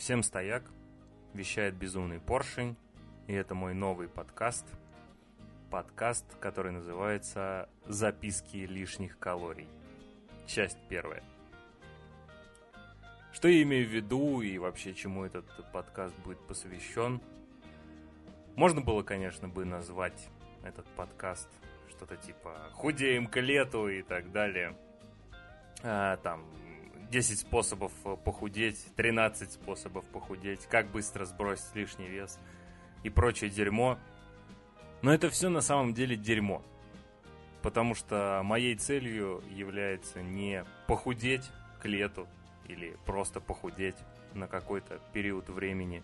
Всем стояк, вещает безумный поршень, и это мой новый подкаст. Подкаст, который называется «Записки лишних калорий». Часть первая. Что я имею в виду и вообще чему этот подкаст будет посвящен? Можно было, конечно, бы назвать этот подкаст что-то типа «Худеем к лету» и так далее. А, там 10 способов похудеть, 13 способов похудеть, как быстро сбросить лишний вес и прочее дерьмо. Но это все на самом деле дерьмо. Потому что моей целью является не похудеть к лету или просто похудеть на какой-то период времени.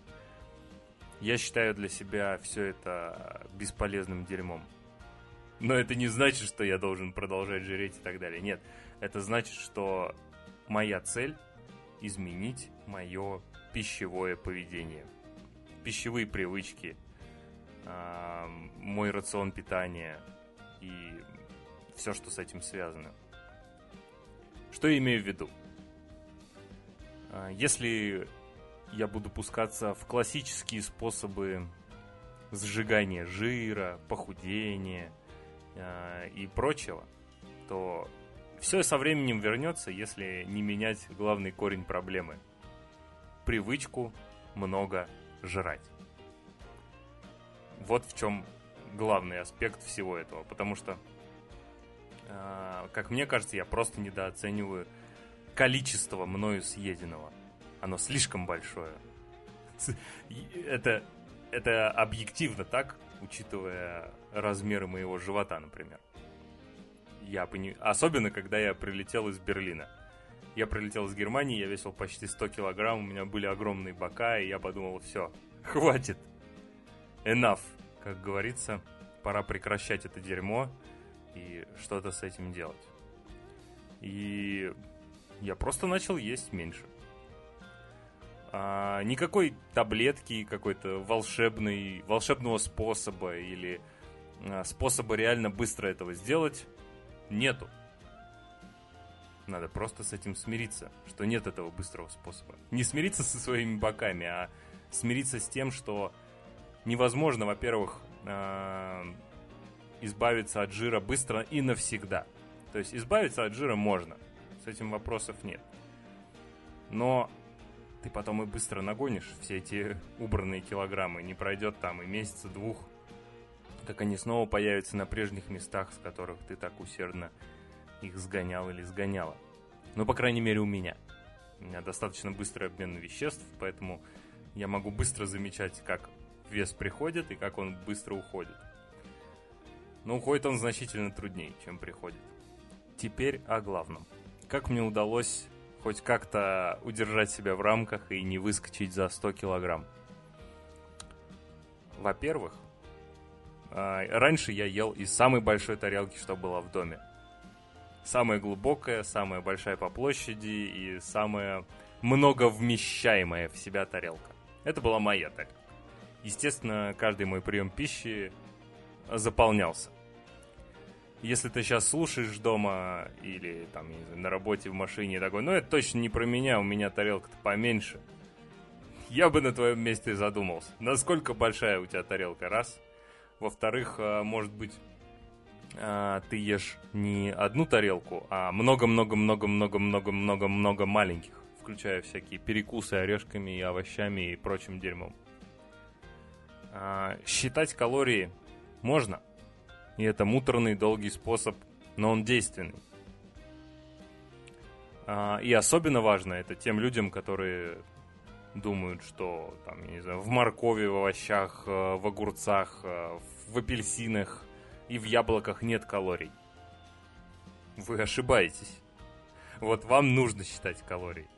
Я считаю для себя все это бесполезным дерьмом. Но это не значит, что я должен продолжать жреть и так далее. Нет, это значит, что моя цель – изменить мое пищевое поведение. Пищевые привычки, э, мой рацион питания и все, что с этим связано. Что я имею в виду? Если я буду пускаться в классические способы сжигания жира, похудения э, и прочего, то все со временем вернется, если не менять главный корень проблемы. Привычку много жрать. Вот в чем главный аспект всего этого. Потому что, э, как мне кажется, я просто недооцениваю количество мною съеденного. Оно слишком большое. Это, это объективно так, учитывая размеры моего живота, например я пони... Особенно, когда я прилетел из Берлина. Я прилетел из Германии, я весил почти 100 килограмм, у меня были огромные бока, и я подумал, все, хватит. Enough, как говорится. Пора прекращать это дерьмо и что-то с этим делать. И я просто начал есть меньше. А, никакой таблетки, какой-то волшебный, волшебного способа или а, способа реально быстро этого сделать нету. Надо просто с этим смириться, что нет этого быстрого способа. Не смириться со своими боками, а смириться с тем, что невозможно, во-первых, э, избавиться от жира быстро и навсегда. То есть избавиться от жира можно, с этим вопросов нет. Но ты потом и быстро нагонишь все эти убранные килограммы. Не пройдет там и месяца двух, как они снова появятся на прежних местах, с которых ты так усердно их сгонял или сгоняла. Ну, по крайней мере, у меня. У меня достаточно быстрый обмен веществ, поэтому я могу быстро замечать, как вес приходит и как он быстро уходит. Но уходит он значительно труднее, чем приходит. Теперь о главном. Как мне удалось хоть как-то удержать себя в рамках и не выскочить за 100 килограмм? Во-первых, раньше я ел из самой большой тарелки, что была в доме. Самая глубокая, самая большая по площади и самая многовмещаемая в себя тарелка. Это была моя тарелка. Естественно, каждый мой прием пищи заполнялся. Если ты сейчас слушаешь дома или там знаю, на работе в машине такой, ну это точно не про меня, у меня тарелка-то поменьше. Я бы на твоем месте задумался, насколько большая у тебя тарелка, раз – во-вторых, э, может быть, э, ты ешь не одну тарелку, а много-много-много-много-много-много-много маленьких, включая всякие перекусы орешками и овощами и прочим дерьмом. А, считать калории можно, и это муторный долгий способ, но он действенный. И особенно важно это тем людям, которые думают, что там, я не знаю, в моркови, в овощах, э, в огурцах, э, в апельсинах и в яблоках нет калорий. Вы ошибаетесь. Вот вам нужно считать калории.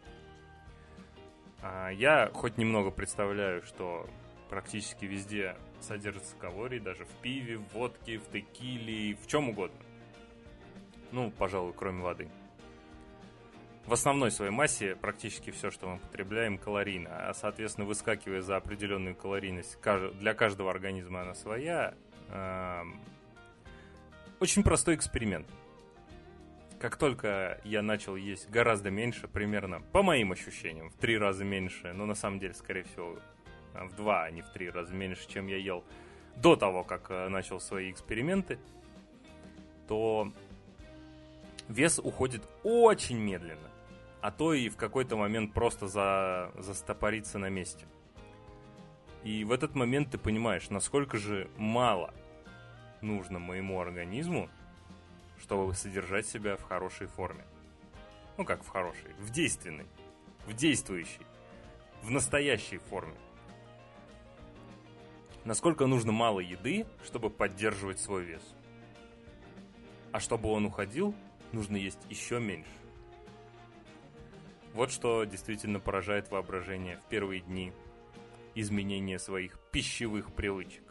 А я хоть немного представляю, что практически везде содержатся калории, даже в пиве, в водке, в текиле, в чем угодно. Ну, пожалуй, кроме воды в основной своей массе практически все, что мы потребляем, калорийно. А, соответственно, выскакивая за определенную калорийность, для каждого организма она своя. Очень простой эксперимент. как только я начал есть гораздо меньше, примерно, по моим ощущениям, в три раза меньше, но на самом деле, скорее всего, в два, а не в три раза меньше, чем я ел до того, как э, начал свои эксперименты, то вес уходит очень медленно, а то и в какой-то момент просто за, застопорится на месте. И в этот момент ты понимаешь, насколько же мало нужно моему организму, чтобы содержать себя в хорошей форме. Ну как в хорошей, в действенной, в действующей, в настоящей форме. Насколько нужно мало еды, чтобы поддерживать свой вес. А чтобы он уходил, нужно есть еще меньше. Вот что действительно поражает воображение в первые дни изменения своих пищевых привычек.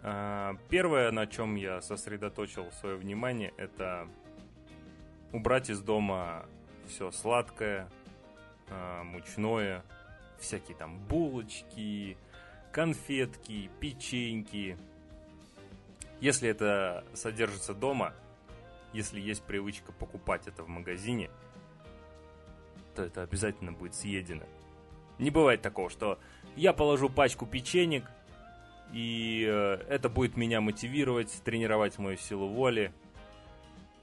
А, первое, на чем я сосредоточил свое внимание, это убрать из дома все сладкое, а, мучное, всякие там булочки, конфетки, печеньки. Если это содержится дома, если есть привычка покупать это в магазине, то это обязательно будет съедено. Не бывает такого, что я положу пачку печенек, и э, это будет меня мотивировать, тренировать мою силу воли.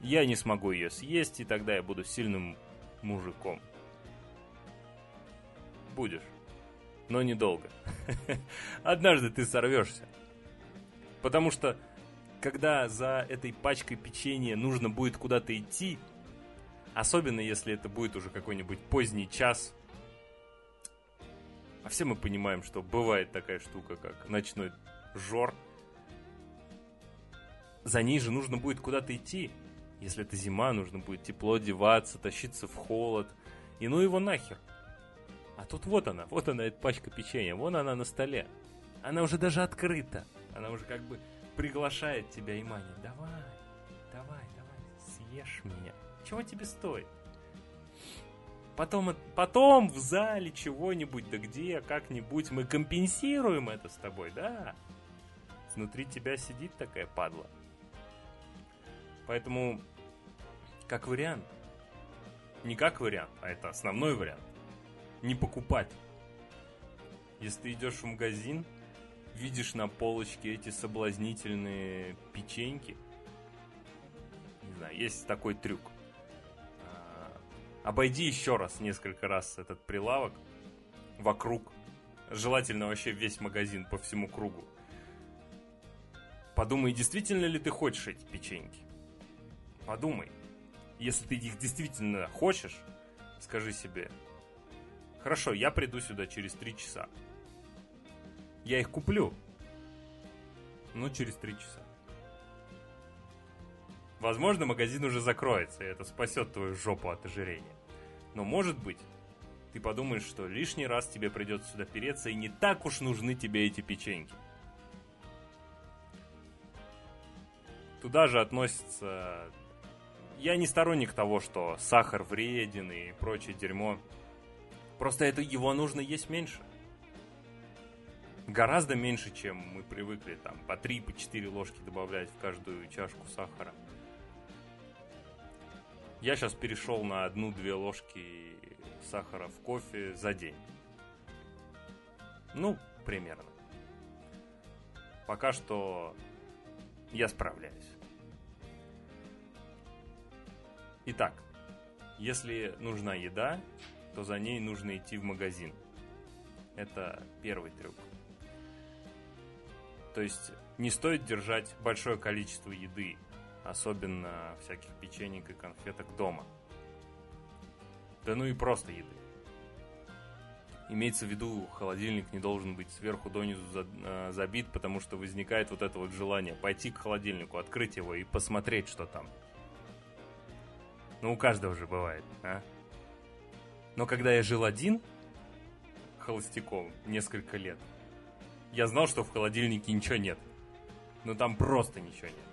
Я не смогу ее съесть, и тогда я буду сильным мужиком. Будешь. Но недолго. Однажды ты сорвешься. Потому что, когда за этой пачкой печенья нужно будет куда-то идти, особенно если это будет уже какой-нибудь поздний час, а все мы понимаем, что бывает такая штука, как ночной жор. За ней же нужно будет куда-то идти. Если это зима, нужно будет тепло одеваться, тащиться в холод. И ну его нахер. А тут вот она, вот она, эта пачка печенья, вон она на столе. Она уже даже открыта. Она уже как бы приглашает тебя и манит. Давай, давай, давай, съешь меня. Чего тебе стоит? Потом, потом в зале чего-нибудь, да где, как-нибудь мы компенсируем это с тобой, да? Внутри тебя сидит такая падла. Поэтому, как вариант, не как вариант, а это основной вариант, не покупать. Если ты идешь в магазин, видишь на полочке эти соблазнительные печеньки, не знаю, есть такой трюк Обойди еще раз, несколько раз этот прилавок вокруг. Желательно вообще весь магазин по всему кругу. Подумай, действительно ли ты хочешь эти печеньки. Подумай. Если ты их действительно хочешь, скажи себе, хорошо, я приду сюда через три часа. Я их куплю. Ну, через три часа. Возможно, магазин уже закроется, и это спасет твою жопу от ожирения. Но может быть, ты подумаешь, что лишний раз тебе придется сюда переться, и не так уж нужны тебе эти печеньки. Туда же относится... Я не сторонник того, что сахар вреден и прочее дерьмо. Просто это его нужно есть меньше. Гораздо меньше, чем мы привыкли там по 3-4 по ложки добавлять в каждую чашку сахара. Я сейчас перешел на одну-две ложки сахара в кофе за день. Ну, примерно. Пока что я справляюсь. Итак, если нужна еда, то за ней нужно идти в магазин. Это первый трюк. То есть не стоит держать большое количество еды особенно всяких печенек и конфеток дома. Да ну и просто еды. Имеется в виду, холодильник не должен быть сверху донизу э, забит, потому что возникает вот это вот желание пойти к холодильнику, открыть его и посмотреть, что там. Ну, у каждого же бывает, а? Но когда я жил один, холостяком, несколько лет, я знал, что в холодильнике ничего нет. Но там просто ничего нет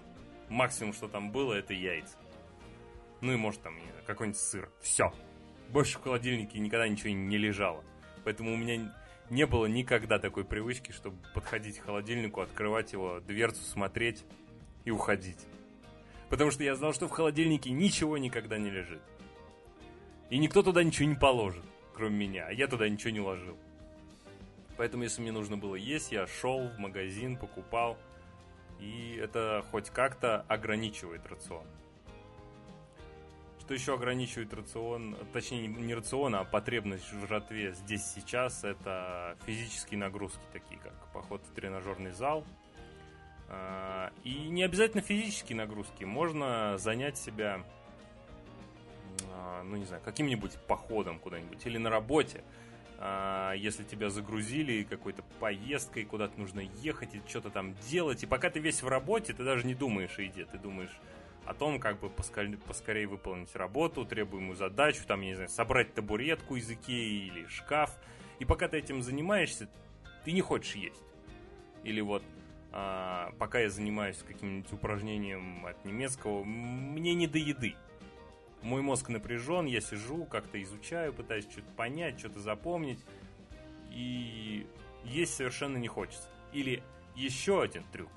максимум, что там было, это яйца. Ну и может там какой-нибудь сыр. Все. Больше в холодильнике никогда ничего не лежало. Поэтому у меня не было никогда такой привычки, чтобы подходить к холодильнику, открывать его, дверцу смотреть и уходить. Потому что я знал, что в холодильнике ничего никогда не лежит. И никто туда ничего не положит, кроме меня. А я туда ничего не ложил. Поэтому, если мне нужно было есть, я шел в магазин, покупал. И это хоть как-то ограничивает рацион. Что еще ограничивает рацион, точнее не рацион, а потребность в жратве здесь сейчас, это физические нагрузки, такие как поход в тренажерный зал. А, и не обязательно физические нагрузки, можно занять себя, а, ну не знаю, каким-нибудь походом куда-нибудь или на работе. А, если тебя загрузили какой-то поездкой, куда-то нужно ехать и что-то там делать, и пока ты весь в работе, ты даже не думаешь еде, ты думаешь о том, как бы поскорее, поскорее выполнить работу, требуемую задачу, там, я не знаю, собрать табуретку из Икеи или шкаф. И пока ты этим занимаешься, ты не хочешь есть. Или вот, а, пока я занимаюсь каким-нибудь упражнением от немецкого, мне не до еды. Мой мозг напряжен, я сижу, как-то изучаю, пытаюсь что-то понять, что-то запомнить. И есть совершенно не хочется. Или еще один трюк.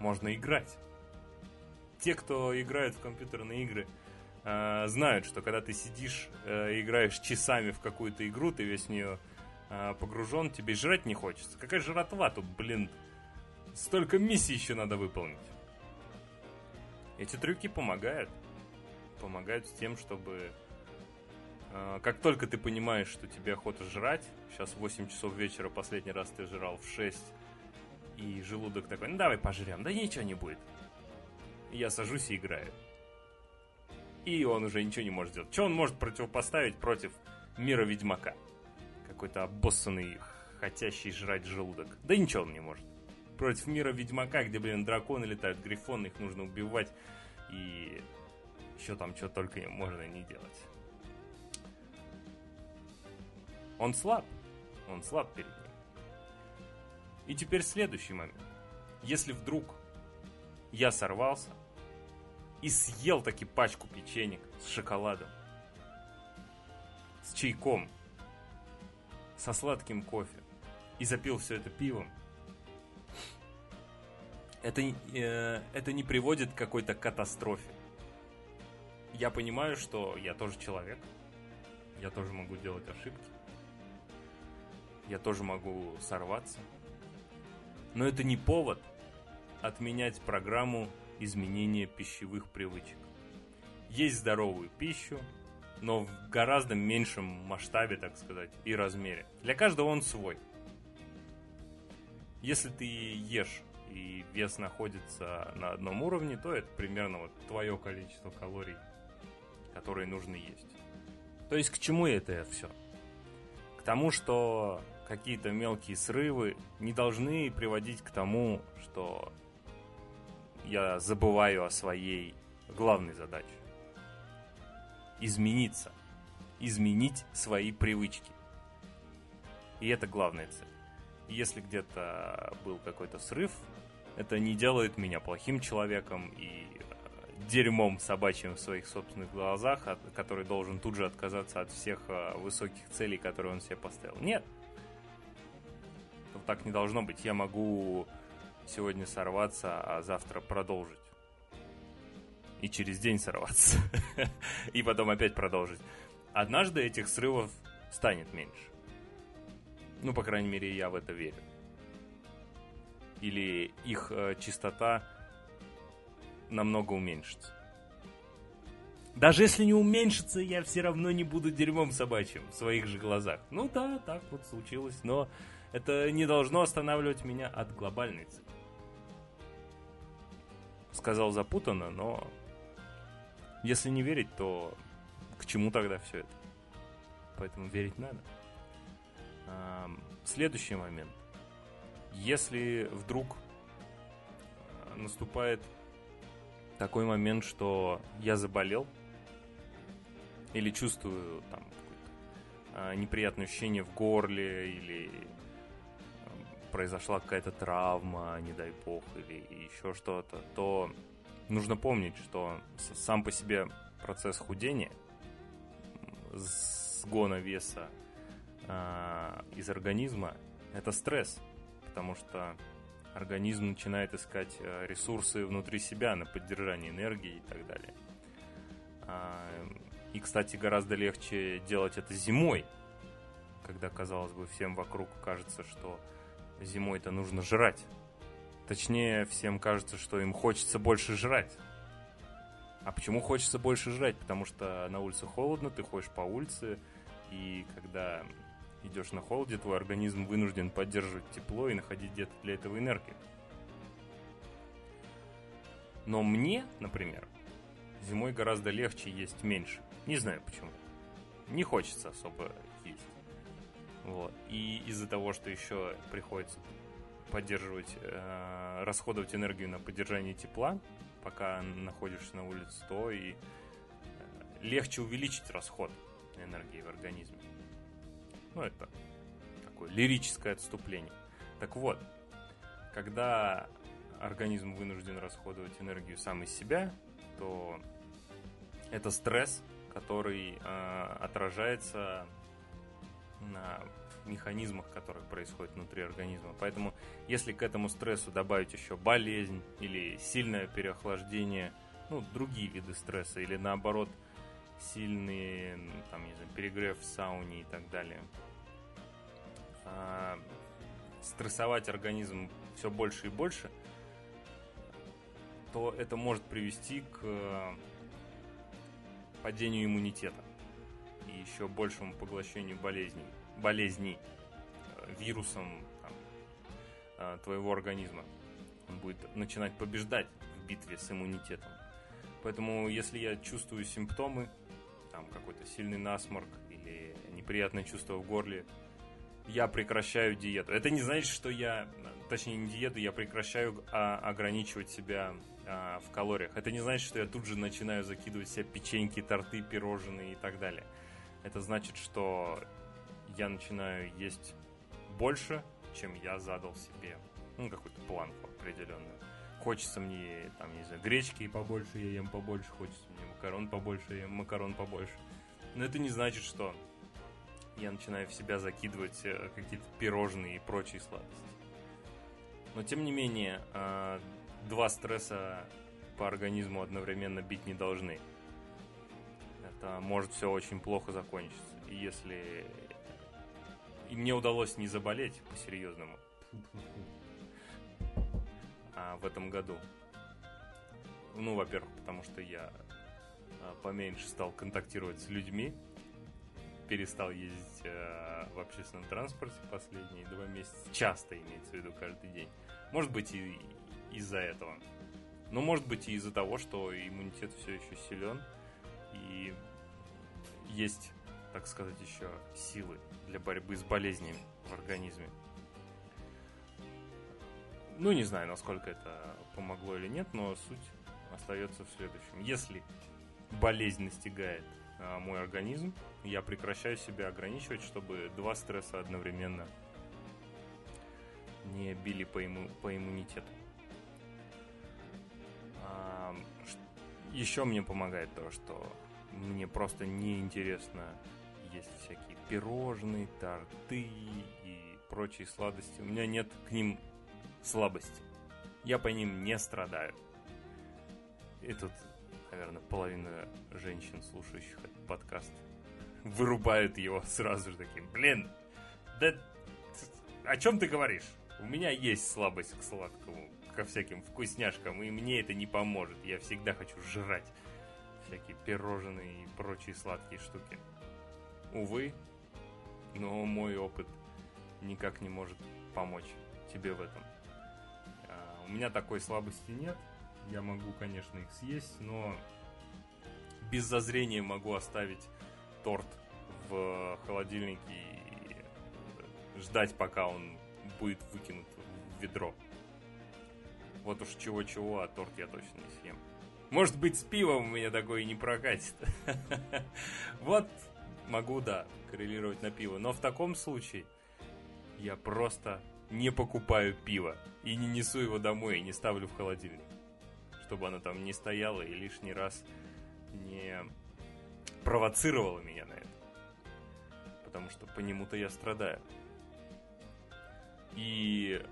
Можно играть те, кто играют в компьютерные игры, э, знают, что когда ты сидишь, э, играешь часами в какую-то игру, ты весь в нее э, погружен, тебе жрать не хочется. Какая жратва тут, блин, столько миссий еще надо выполнить. Эти трюки помогают. Помогают с тем, чтобы э, как только ты понимаешь, что тебе охота жрать, сейчас 8 часов вечера, последний раз ты жрал в 6, и желудок такой, ну давай пожрем, да ничего не будет я сажусь и играю. И он уже ничего не может сделать. Что он может противопоставить против мира Ведьмака? Какой-то обоссанный, хотящий жрать желудок. Да ничего он не может. Против мира Ведьмака, где, блин, драконы летают, грифоны, их нужно убивать. И еще там что только можно не делать. Он слаб. Он слаб перед ним. И теперь следующий момент. Если вдруг я сорвался и съел таки пачку печенек с шоколадом, с чайком, со сладким кофе и запил все это пивом. Это, э, это не приводит к какой-то катастрофе. Я понимаю, что я тоже человек. Я тоже могу делать ошибки. Я тоже могу сорваться. Но это не повод отменять программу изменения пищевых привычек. Есть здоровую пищу, но в гораздо меньшем масштабе, так сказать, и размере. Для каждого он свой. Если ты ешь и вес находится на одном уровне, то это примерно вот твое количество калорий, которые нужно есть. То есть к чему это все? К тому, что какие-то мелкие срывы не должны приводить к тому, что я забываю о своей главной задаче. Измениться. Изменить свои привычки. И это главная цель. Если где-то был какой-то срыв, это не делает меня плохим человеком и дерьмом собачьим в своих собственных глазах, от, который должен тут же отказаться от всех э, высоких целей, которые он себе поставил. Нет. Так не должно быть. Я могу сегодня сорваться, а завтра продолжить. И через день сорваться. И потом опять продолжить. Однажды этих срывов станет меньше. Ну, по крайней мере, я в это верю. Или их э, частота намного уменьшится. Даже если не уменьшится, я все равно не буду дерьмом собачьим в своих же глазах. Ну да, так вот случилось, но это не должно останавливать меня от глобальной цели сказал запутанно, но если не верить, то к чему тогда все это? Поэтому верить надо. Следующий момент. Если вдруг а, наступает такой момент, что я заболел, или чувствую там а, неприятное ощущение в горле, или произошла какая-то травма, не дай бог, или еще что-то, то нужно помнить, что сам по себе процесс худения, сгона веса э, из организма, это стресс, потому что организм начинает искать э, ресурсы внутри себя на поддержание энергии и так далее. А, и, кстати, гораздо легче делать это зимой, когда, казалось бы, всем вокруг кажется, что зимой-то нужно жрать. Точнее, всем кажется, что им хочется больше жрать. А почему хочется больше жрать? Потому что на улице холодно, ты ходишь по улице, и когда идешь на холоде, твой организм вынужден поддерживать тепло и находить где-то для этого энергию. Но мне, например, зимой гораздо легче есть меньше. Не знаю почему. Не хочется особо есть. Вот. И из-за того, что еще приходится поддерживать, э, расходовать энергию на поддержание тепла, пока находишься на улице, то и э, легче увеличить расход энергии в организме. Ну, это такое лирическое отступление. Так вот, когда организм вынужден расходовать энергию сам из себя, то это стресс, который э, отражается на механизмах, которые происходят внутри организма. Поэтому, если к этому стрессу добавить еще болезнь или сильное переохлаждение, ну, другие виды стресса, или наоборот, сильный, там, не знаю, перегрев в сауне и так далее, а, стрессовать организм все больше и больше, то это может привести к падению иммунитета и еще большему поглощению болезней, болезней э, вирусом там, э, твоего организма. Он будет начинать побеждать в битве с иммунитетом. Поэтому, если я чувствую симптомы, там какой-то сильный насморк или неприятное чувство в горле, я прекращаю диету. Это не значит, что я, точнее не диету, я прекращаю а, ограничивать себя а, в калориях. Это не значит, что я тут же начинаю закидывать себе печеньки, торты, пирожные и так далее. Это значит, что я начинаю есть больше, чем я задал себе. Ну, какую-то планку определенную. Хочется мне, там, не знаю, гречки побольше, я ем побольше, хочется макарон побольше, ем макарон побольше. Но это не значит, что я начинаю в себя закидывать э, какие-то пирожные и прочие сладости. Но тем не менее, а, два стресса по организму одновременно бить не должны. Это может все очень плохо закончиться. И если и мне удалось не заболеть по-серьезному а в этом году. Ну, во-первых, потому что я поменьше стал контактировать с людьми, перестал ездить э, в общественном транспорте последние два месяца. Часто имеется в виду каждый день. Может быть и из-за этого. Но может быть и из-за того, что иммунитет все еще силен. И есть, так сказать, еще силы для борьбы с болезнями в организме. Ну, не знаю, насколько это помогло или нет, но суть остается в следующем. Если болезнь настигает а, мой организм, я прекращаю себя ограничивать, чтобы два стресса одновременно не били по, имму, по иммунитету. А, еще мне помогает то, что мне просто неинтересно есть всякие пирожные, торты и прочие сладости. У меня нет к ним слабости. Я по ним не страдаю. И тут наверное, половина женщин, слушающих этот подкаст, вырубают его сразу же таким. Блин, да о чем ты говоришь? У меня есть слабость к сладкому, ко всяким вкусняшкам, и мне это не поможет. Я всегда хочу жрать всякие пирожные и прочие сладкие штуки. Увы, но мой опыт никак не может помочь тебе в этом. А, у меня такой слабости нет, я могу, конечно, их съесть, но без зазрения могу оставить торт в холодильнике и ждать, пока он будет выкинут в ведро. Вот уж чего-чего, а торт я точно не съем. Может быть, с пивом у меня такое не прокатит. Вот могу, да, коррелировать на пиво. Но в таком случае я просто не покупаю пиво и не несу его домой и не ставлю в холодильник чтобы она там не стояла и лишний раз не провоцировала меня на это. Потому что по нему-то я страдаю. И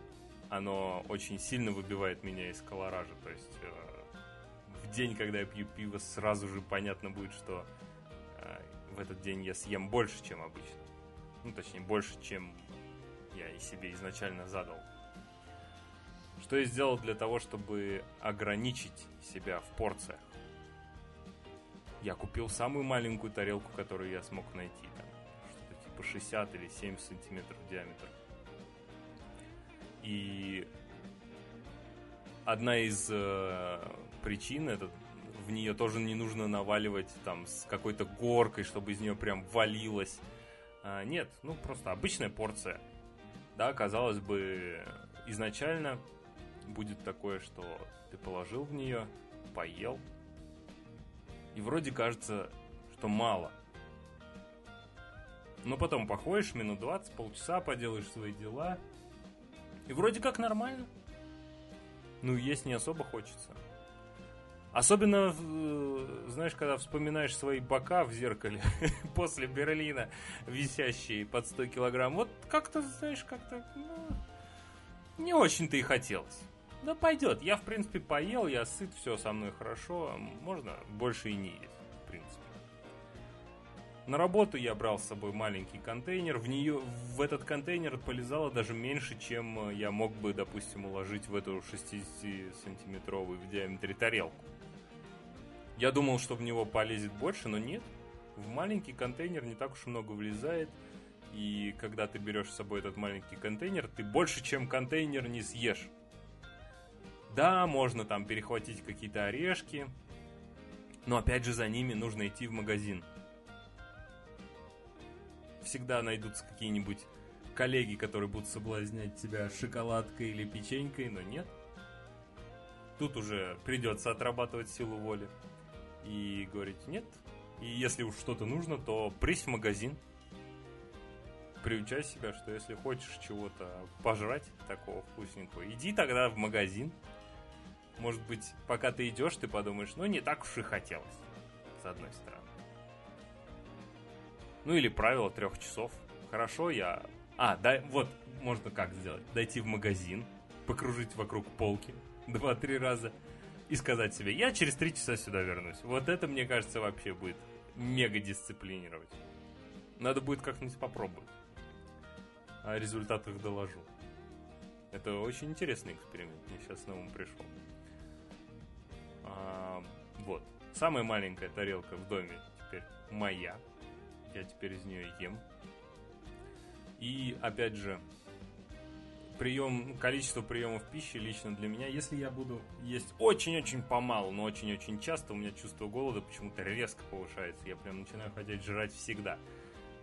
оно очень сильно выбивает меня из колоража. То есть э, в день, когда я пью пиво, сразу же понятно будет, что э, в этот день я съем больше, чем обычно. Ну, точнее, больше, чем я и себе изначально задал. Что я сделал для того, чтобы ограничить себя в порциях? Я купил самую маленькую тарелку, которую я смог найти. Там, что-то типа 60 или 70 сантиметров диаметр. И одна из э, причин это в нее тоже не нужно наваливать там с какой-то горкой, чтобы из нее прям валилось. А, нет, ну просто обычная порция. Да, казалось бы, изначально будет такое, что ты положил в нее, поел, и вроде кажется, что мало. Но потом походишь минут 20, полчаса, поделаешь свои дела, и вроде как нормально. Ну, есть не особо хочется. Особенно, э, знаешь, когда вспоминаешь свои бока в зеркале после Берлина, висящие под 100 килограмм, вот как-то, знаешь, как-то, ну, не очень-то и хотелось. Да пойдет, я в принципе поел, я сыт, все со мной хорошо, можно больше и не есть, в принципе. На работу я брал с собой маленький контейнер, в, нее, в этот контейнер полезало даже меньше, чем я мог бы, допустим, уложить в эту 60-сантиметровую в диаметре тарелку. Я думал, что в него полезет больше, но нет. В маленький контейнер не так уж много влезает. И когда ты берешь с собой этот маленький контейнер, ты больше, чем контейнер не съешь. Да, можно там перехватить какие-то орешки, но опять же за ними нужно идти в магазин. Всегда найдутся какие-нибудь коллеги, которые будут соблазнять тебя шоколадкой или печенькой, но нет. Тут уже придется отрабатывать силу воли и говорить нет. И если уж что-то нужно, то прись в магазин. Приучай себя, что если хочешь чего-то пожрать такого вкусненького, иди тогда в магазин. Может быть, пока ты идешь, ты подумаешь, ну не так уж и хотелось, с одной стороны. Ну или правило трех часов. Хорошо, я... А, да, вот, можно как сделать. Дойти в магазин, покружить вокруг полки два-три раза – и сказать себе, я через три часа сюда вернусь. Вот это, мне кажется, вообще будет мега дисциплинировать. Надо будет как-нибудь попробовать. О результатах доложу. Это очень интересный эксперимент, мне сейчас на пришел. Вот. Самая маленькая тарелка в доме теперь моя. Я теперь из нее ем. И опять же, прием, количество приемов пищи лично для меня, если я буду есть очень-очень помалу, но очень-очень часто, у меня чувство голода почему-то резко повышается. Я прям начинаю хотеть жрать всегда.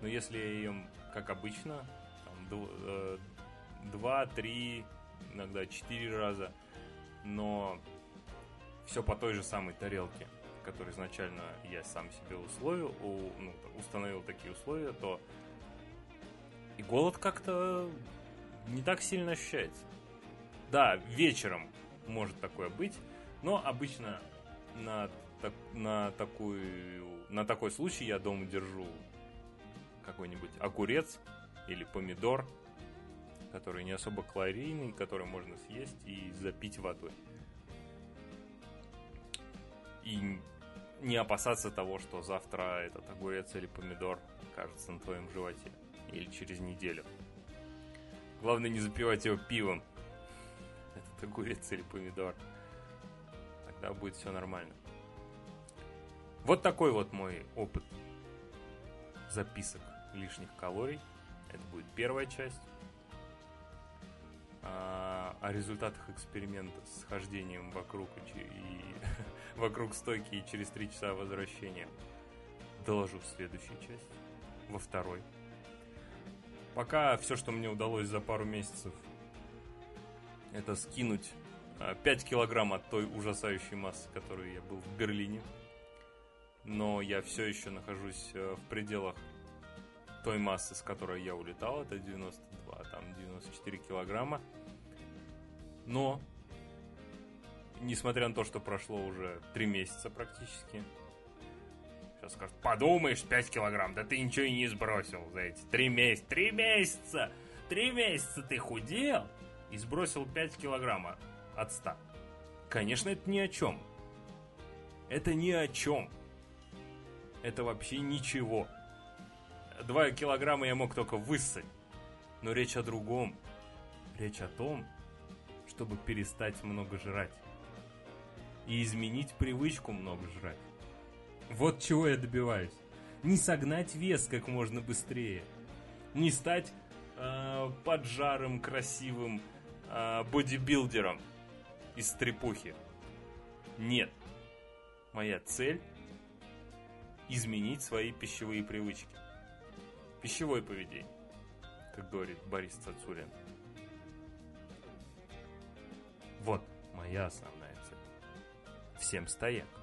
Но если я ем, как обычно, там, э, два, три, иногда четыре раза, но все по той же самой тарелке, которую изначально я сам себе условил, у, ну, установил такие условия, то и голод как-то не так сильно ощущается. Да, вечером может такое быть, но обычно на, так, на, такую, на такой случай я дома держу какой-нибудь огурец или помидор, который не особо калорийный, который можно съесть и запить водой. И не опасаться того, что завтра этот огурец или помидор окажется на твоем животе или через неделю. Главное не запивать его пивом. Это огурец или помидор. Тогда будет все нормально. Вот такой вот мой опыт записок лишних калорий. Это будет первая часть. А, о результатах эксперимента с хождением вокруг и вокруг стойки и через три часа возвращения доложу в следующей части, во второй. Пока все, что мне удалось за пару месяцев, это скинуть 5 а, килограмм от той ужасающей массы, которой я был в Берлине. Но я все еще нахожусь э, в пределах той массы, с которой я улетал, это 92, там 94 килограмма. Но, несмотря на то, что прошло уже 3 месяца практически, Сейчас скажут, подумаешь, 5 килограмм, да ты ничего и не сбросил за эти 3 месяца. 3 месяца! 3 месяца ты худел, и сбросил 5 килограмма от 100. Конечно, это ни о чем. Это ни о чем. Это вообще ничего. 2 килограмма я мог только высыть. Но речь о другом. Речь о том, чтобы перестать много жрать. И изменить привычку много жрать. Вот чего я добиваюсь. Не согнать вес как можно быстрее. Не стать э, поджарым, красивым э, бодибилдером из стрепухи. Нет. Моя цель изменить свои пищевые привычки. Пищевое поведение, как говорит Борис Цацулин. Вот моя основная. Всем стояк.